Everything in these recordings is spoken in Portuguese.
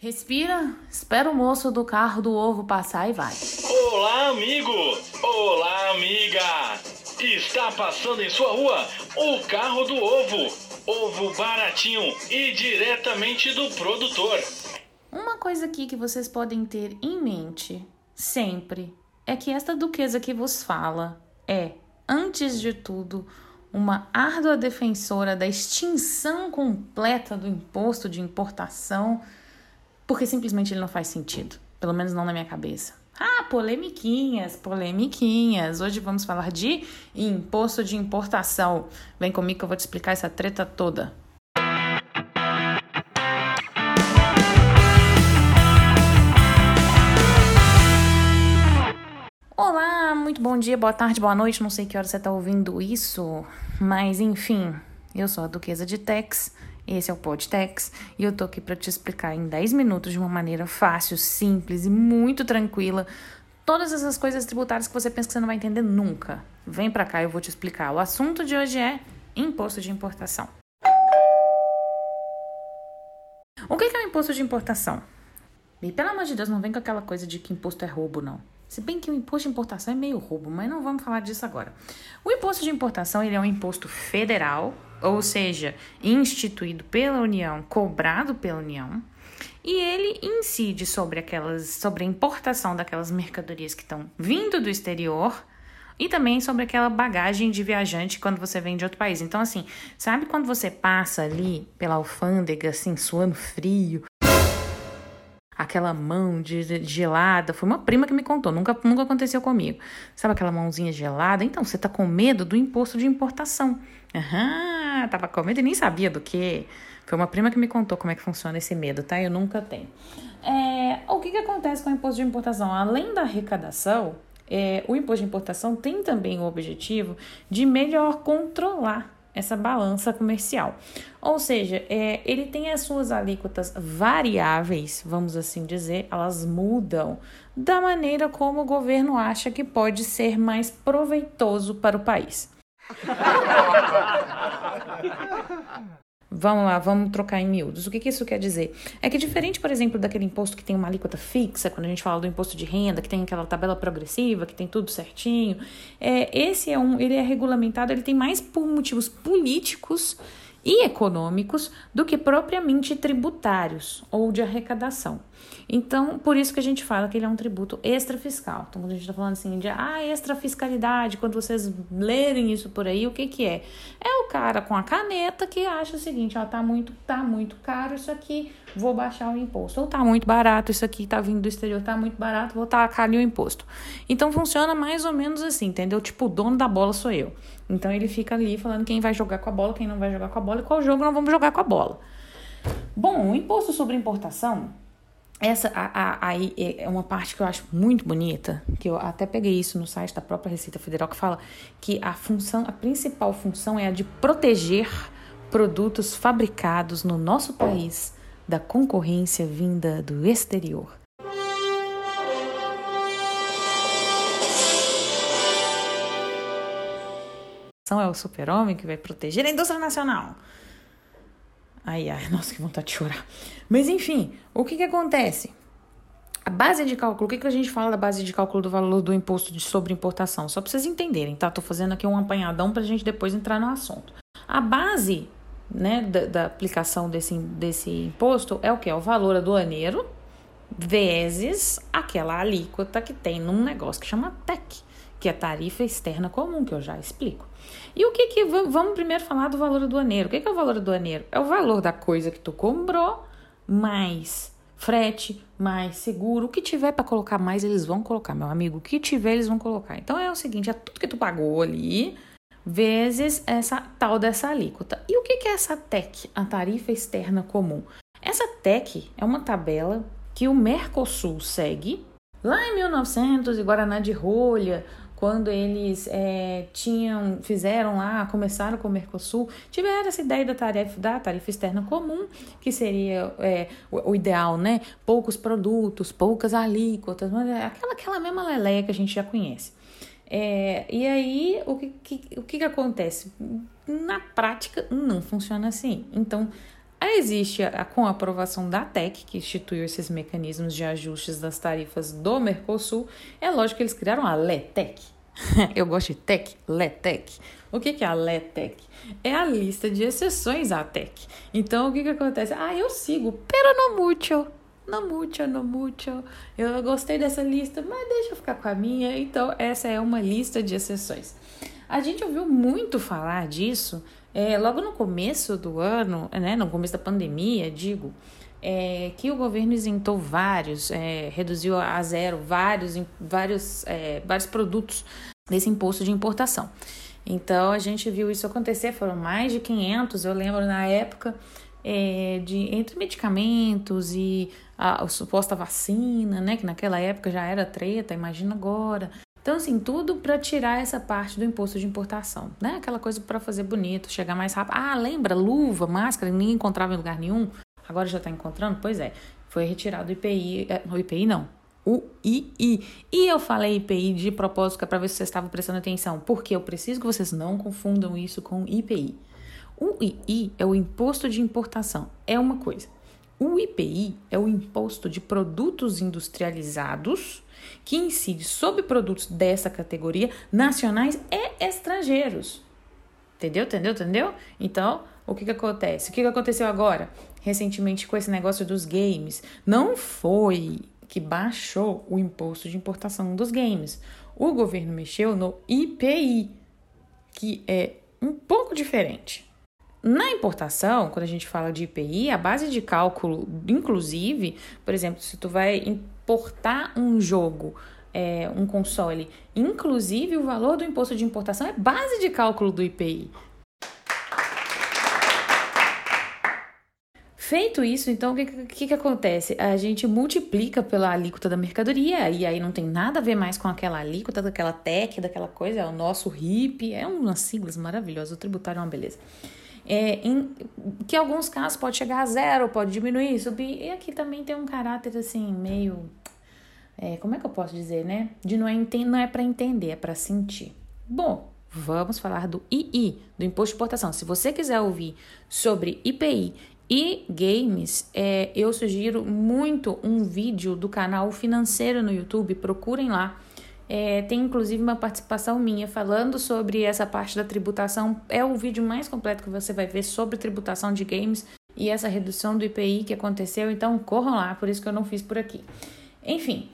Respira, espera o moço do carro do ovo passar e vai. Olá, amigo! Olá, amiga! Está passando em sua rua o carro do ovo. Ovo baratinho e diretamente do produtor. Uma coisa aqui que vocês podem ter em mente sempre é que esta duquesa que vos fala é, antes de tudo, uma árdua defensora da extinção completa do imposto de importação, porque simplesmente ele não faz sentido, pelo menos não na minha cabeça. Ah, polemiquinhas, polemiquinhas. Hoje vamos falar de imposto de importação. Vem comigo que eu vou te explicar essa treta toda. Olá, muito bom dia, boa tarde, boa noite. Não sei que hora você está ouvindo isso, mas enfim, eu sou a Duquesa de Tex. Esse é o Podtex e eu tô aqui para te explicar em 10 minutos de uma maneira fácil, simples e muito tranquila todas essas coisas tributárias que você pensa que você não vai entender nunca. Vem para cá, eu vou te explicar. O assunto de hoje é imposto de importação. O que é o imposto de importação? E pelo amor de Deus, não vem com aquela coisa de que imposto é roubo, não. Se bem que o imposto de importação é meio roubo, mas não vamos falar disso agora. O imposto de importação ele é um imposto federal, ou seja, instituído pela União, cobrado pela União, e ele incide sobre aquelas, sobre a importação daquelas mercadorias que estão vindo do exterior e também sobre aquela bagagem de viajante quando você vem de outro país. Então, assim, sabe quando você passa ali pela alfândega, assim, suando frio, aquela mão de, de, gelada. Foi uma prima que me contou, nunca, nunca aconteceu comigo. Sabe aquela mãozinha gelada? Então, você tá com medo do imposto de importação. Aham, tava com medo e nem sabia do que. Foi uma prima que me contou como é que funciona esse medo, tá? Eu nunca tenho. É, o que, que acontece com o imposto de importação? Além da arrecadação, é, o imposto de importação tem também o objetivo de melhor controlar essa balança comercial. Ou seja, é, ele tem as suas alíquotas variáveis, vamos assim dizer, elas mudam da maneira como o governo acha que pode ser mais proveitoso para o país. Vamos lá, vamos trocar em miúdos. O que, que isso quer dizer? É que diferente, por exemplo, daquele imposto que tem uma alíquota fixa, quando a gente fala do imposto de renda, que tem aquela tabela progressiva, que tem tudo certinho, é, esse é um, ele é regulamentado, ele tem mais por motivos políticos e econômicos do que propriamente tributários ou de arrecadação. Então, por isso que a gente fala que ele é um tributo extrafiscal. Então, quando a gente está falando assim de ah, extrafiscalidade, quando vocês lerem isso por aí, o que que é? É o cara com a caneta que acha o seguinte, ó, tá muito, tá muito caro isso aqui, vou baixar o imposto. Ou tá muito barato isso aqui, tá vindo do exterior, tá muito barato, vou tacar ali o imposto. Então, funciona mais ou menos assim, entendeu? Tipo, o dono da bola sou eu. Então, ele fica ali falando quem vai jogar com a bola, quem não vai jogar com a bola e qual jogo nós vamos jogar com a bola. Bom, o imposto sobre importação essa aí é uma parte que eu acho muito bonita, que eu até peguei isso no site da própria Receita Federal, que fala que a função, a principal função é a de proteger produtos fabricados no nosso país da concorrência vinda do exterior. É o super-homem que vai proteger a indústria nacional. Ai, ai, nossa, que vontade de chorar. Mas enfim, o que que acontece? A base de cálculo, o que, que a gente fala da base de cálculo do valor do imposto de sobre importação? Só para vocês entenderem, tá? Tô fazendo aqui um apanhadão para a gente depois entrar no assunto. A base né, da, da, aplicação desse, desse imposto é o que? É o valor aduaneiro vezes aquela alíquota que tem num negócio que chama TEC, que é tarifa externa comum, que eu já explico. E o que que. Vamos primeiro falar do valor aduaneiro. O que, que é o valor aduaneiro? É o valor da coisa que tu comprou, mais frete, mais seguro. O que tiver para colocar mais, eles vão colocar, meu amigo. O que tiver, eles vão colocar. Então é o seguinte: é tudo que tu pagou ali, vezes essa tal dessa alíquota. E o que, que é essa TEC, a tarifa externa comum? Essa TEC é uma tabela que o Mercosul segue lá em 1900 e Guaraná de rolha, quando eles é, tinham, fizeram lá, começaram com o Mercosul, tiveram essa ideia da tarifa, da tarifa externa comum, que seria é, o, o, ideal, né? Poucos produtos, poucas alíquotas, é aquela, aquela mesma leleia que a gente já conhece. É, e aí, o que, que, o que, que acontece? Na prática, não funciona assim. Então, existe, a, com a aprovação da TEC, que instituiu esses mecanismos de ajustes das tarifas do Mercosul, é lógico que eles criaram a LETEC. Eu gosto de TEC, LETEC. O que, que é a LETEC? É a lista de exceções à TEC. Então, o que, que acontece? Ah, eu sigo, pero no mucho. No mucho, no mucho. Eu gostei dessa lista, mas deixa eu ficar com a minha. Então, essa é uma lista de exceções. A gente ouviu muito falar disso é, logo no começo do ano, né, no começo da pandemia, digo, é, que o governo isentou vários, é, reduziu a zero vários, vários, é, vários produtos desse imposto de importação. Então a gente viu isso acontecer, foram mais de 500, eu lembro na época, é, de entre medicamentos e a, a, suposta vacina, né, que naquela época já era treta, imagina agora. Então, assim, tudo para tirar essa parte do imposto de importação, né? Aquela coisa para fazer bonito, chegar mais rápido. Ah, lembra? Luva, máscara, ninguém encontrava em lugar nenhum. Agora já está encontrando? Pois é. Foi retirado o IPI. É, o IPI não. O II. E eu falei IPI de propósito para ver se vocês estavam prestando atenção, porque eu preciso que vocês não confundam isso com IPI. O II é o imposto de importação. É uma coisa. O IPI é o imposto de produtos industrializados que incide sobre produtos dessa categoria, nacionais e estrangeiros. Entendeu? Entendeu? Entendeu? Então, o que, que acontece? O que, que aconteceu agora? Recentemente com esse negócio dos games. Não foi que baixou o imposto de importação dos games. O governo mexeu no IPI, que é um pouco diferente. Na importação, quando a gente fala de IPI, a base de cálculo, inclusive, por exemplo, se tu vai importar um jogo, é, um console, inclusive o valor do imposto de importação é base de cálculo do IPI. Feito isso, então, o que, que, que, acontece? A gente multiplica pela alíquota da mercadoria, e aí não tem nada a ver mais com aquela alíquota, daquela TEC, daquela coisa, é o nosso RIP, é umas siglas maravilhosas, o tributário é uma beleza é, em, que em alguns casos pode chegar a zero, pode diminuir, subir. E aqui também tem um caráter assim, meio. É, como é que eu posso dizer, né? De não é, não é para entender, é para sentir. Bom, vamos falar do II, do Imposto de Importação. Se você quiser ouvir sobre IPI e games, é, eu sugiro muito um vídeo do canal Financeiro no YouTube, procurem lá é, tem inclusive uma participação minha falando sobre essa parte da tributação. É o vídeo mais completo que você vai ver sobre tributação de games e essa redução do IPI que aconteceu. Então corram lá, por isso que eu não fiz por aqui. Enfim,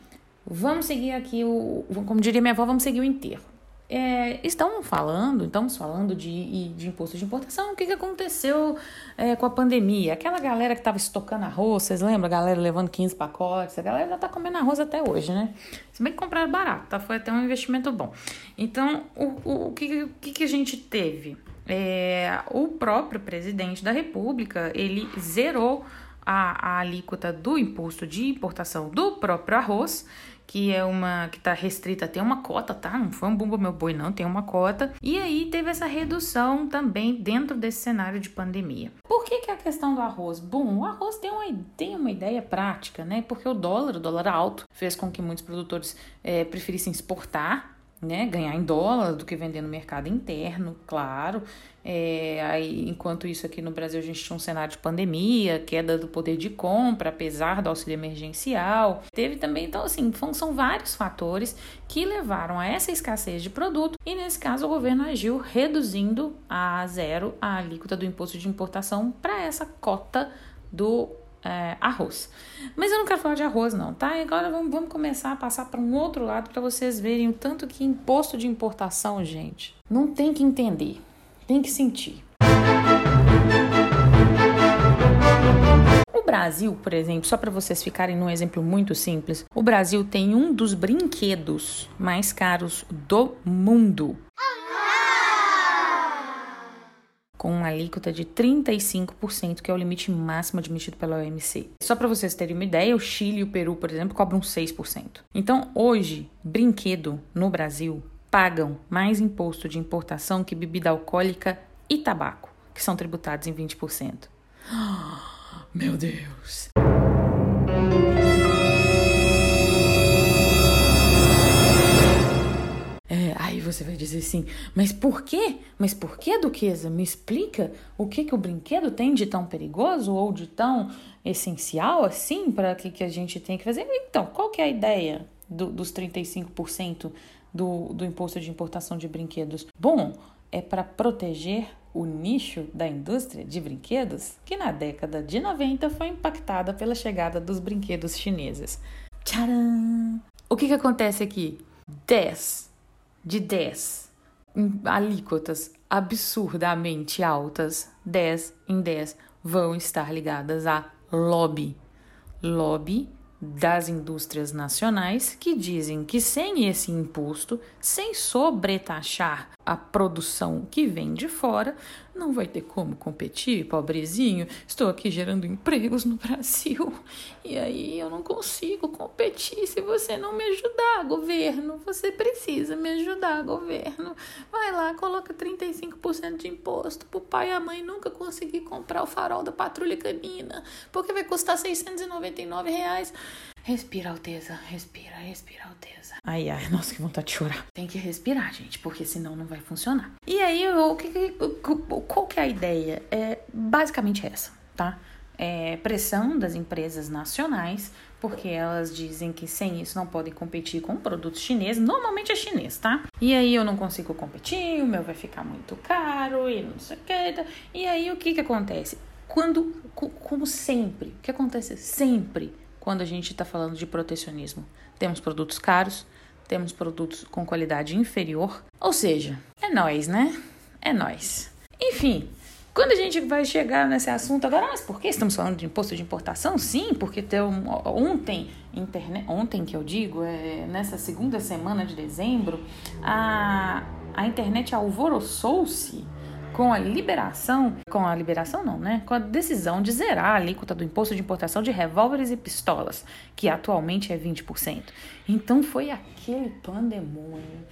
vamos seguir aqui o. Como diria minha avó, vamos seguir o enterro. É, estão falando, estamos falando de, de imposto de importação, o que, que aconteceu é, com a pandemia? Aquela galera que estava estocando arroz, vocês lembram? A galera levando 15 pacotes, a galera já está comendo arroz até hoje, né? Se bem que compraram barato, tá? Foi até um investimento bom. Então, o, o, o que, que, que a gente teve? É, o próprio presidente da República, ele zerou a, a alíquota do imposto de importação do próprio arroz, que é uma que está restrita, tem uma cota, tá? Não foi um bumbo meu boi, não, tem uma cota. E aí teve essa redução também dentro desse cenário de pandemia. Por que, que a questão do arroz? Bom, o arroz tem uma, tem uma ideia prática, né? Porque o dólar, o dólar alto, fez com que muitos produtores é, preferissem exportar né, ganhar em dólar do que vender no mercado interno, claro. É, aí, enquanto isso aqui no Brasil a gente tinha um cenário de pandemia, queda do poder de compra, apesar do auxílio emergencial. Teve também, então assim, são vários fatores que levaram a essa escassez de produto e nesse caso o governo agiu reduzindo a zero a alíquota do imposto de importação para essa cota do é, arroz. Mas eu não quero falar de arroz, não, tá? Agora vamos, vamos começar a passar para um outro lado para vocês verem o tanto que imposto de importação, gente, não tem que entender, tem que sentir. O Brasil, por exemplo, só para vocês ficarem num exemplo muito simples, o Brasil tem um dos brinquedos mais caros do mundo. Com uma alíquota de 35%, que é o limite máximo admitido pela OMC. Só para vocês terem uma ideia, o Chile e o Peru, por exemplo, cobram 6%. Então, hoje, brinquedo no Brasil pagam mais imposto de importação que bebida alcoólica e tabaco, que são tributados em 20%. meu Deus! Você vai dizer assim, mas por quê? Mas por que, Duquesa? Me explica o que, que o brinquedo tem de tão perigoso ou de tão essencial assim para que, que a gente tem que fazer? Então, qual que é a ideia do, dos 35% do, do imposto de importação de brinquedos? Bom, é para proteger o nicho da indústria de brinquedos que na década de 90 foi impactada pela chegada dos brinquedos chineses. Tcharam! O que, que acontece aqui? 10 de 10 alíquotas absurdamente altas, 10 em 10 vão estar ligadas a lobby. Lobby das indústrias nacionais que dizem que sem esse imposto, sem sobretaxar a produção que vem de fora, não vai ter como competir, pobrezinho. Estou aqui gerando empregos no Brasil e aí eu não consigo competir se você não me ajudar, governo. Você precisa me ajudar, governo. Vai lá, coloca 35% de imposto pro pai e a mãe nunca conseguir comprar o farol da patrulha canina, porque vai custar 699 reais. Respira, Alteza. Respira, respira, Alteza. Ai, ai, nossa, que vontade de chorar. Tem que respirar, gente, porque senão não vai funcionar. E aí, o que, qual que é a ideia? É basicamente essa, tá? É pressão das empresas nacionais, porque elas dizem que sem isso não podem competir com produtos chineses. Normalmente é chinês, tá? E aí eu não consigo competir, o meu vai ficar muito caro e não sei o que. E aí o que que acontece? Quando, como sempre, o que acontece sempre? Quando a gente está falando de protecionismo. Temos produtos caros, temos produtos com qualidade inferior, ou seja, é nós, né? É nós. Enfim, quando a gente vai chegar nesse assunto agora, mas por que estamos falando de imposto de importação? Sim, porque tem ontem, internet, ontem que eu digo, é, nessa segunda semana de dezembro, a, a internet alvoroçou-se com a liberação, com a liberação não, né? Com a decisão de zerar a alíquota do imposto de importação de revólveres e pistolas, que atualmente é 20%. Então foi aquele pandemônio.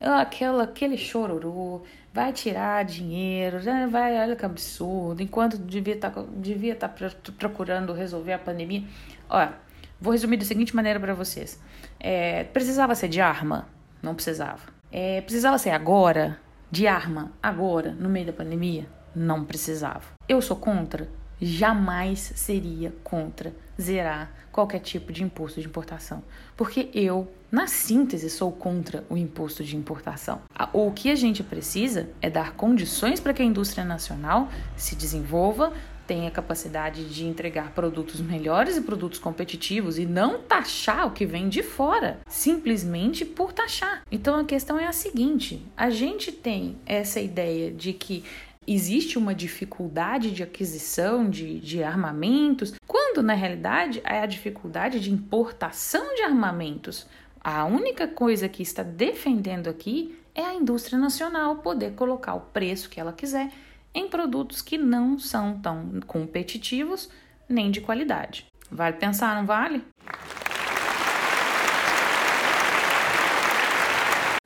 Aquela, aquele chororô, vai tirar dinheiro, vai, olha que absurdo, enquanto devia estar tá, devia tá procurando resolver a pandemia. Olha, vou resumir da seguinte maneira para vocês. É, precisava ser de arma? Não precisava. É, precisava ser agora, de arma, agora, no meio da pandemia? Não precisava. Eu sou contra? Jamais seria contra zerar qualquer tipo de imposto de importação. Porque eu, na síntese, sou contra o imposto de importação. O que a gente precisa é dar condições para que a indústria nacional se desenvolva, tem a capacidade de entregar produtos melhores e produtos competitivos e não taxar o que vem de fora, simplesmente por taxar. Então a questão é a seguinte: a gente tem essa ideia de que existe uma dificuldade de aquisição de, de armamentos, quando na realidade é a dificuldade de importação de armamentos. A única coisa que está defendendo aqui é a indústria nacional poder colocar o preço que ela quiser em produtos que não são tão competitivos nem de qualidade. Vale pensar, não vale?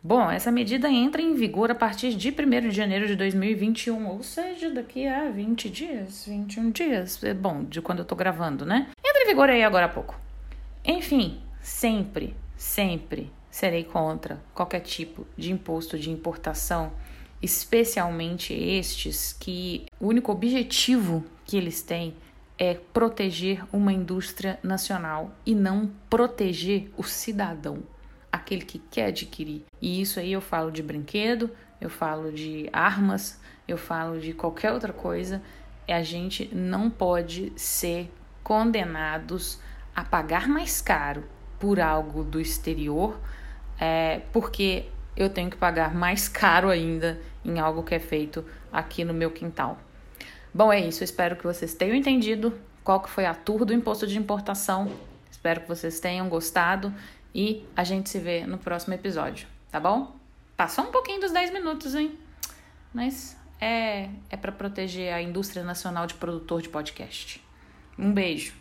Bom, essa medida entra em vigor a partir de 1 de janeiro de 2021, ou seja, daqui a 20 dias, 21 dias, é bom, de quando eu tô gravando, né? Entra em vigor aí agora há pouco. Enfim, sempre, sempre serei contra qualquer tipo de imposto de importação especialmente estes que o único objetivo que eles têm é proteger uma indústria nacional e não proteger o cidadão, aquele que quer adquirir. E isso aí eu falo de brinquedo, eu falo de armas, eu falo de qualquer outra coisa. A gente não pode ser condenados a pagar mais caro por algo do exterior, é, porque eu tenho que pagar mais caro ainda em algo que é feito aqui no meu quintal. Bom, é isso. Espero que vocês tenham entendido qual que foi a tour do imposto de importação. Espero que vocês tenham gostado e a gente se vê no próximo episódio, tá bom? Passou um pouquinho dos 10 minutos, hein? Mas é, é para proteger a indústria nacional de produtor de podcast. Um beijo.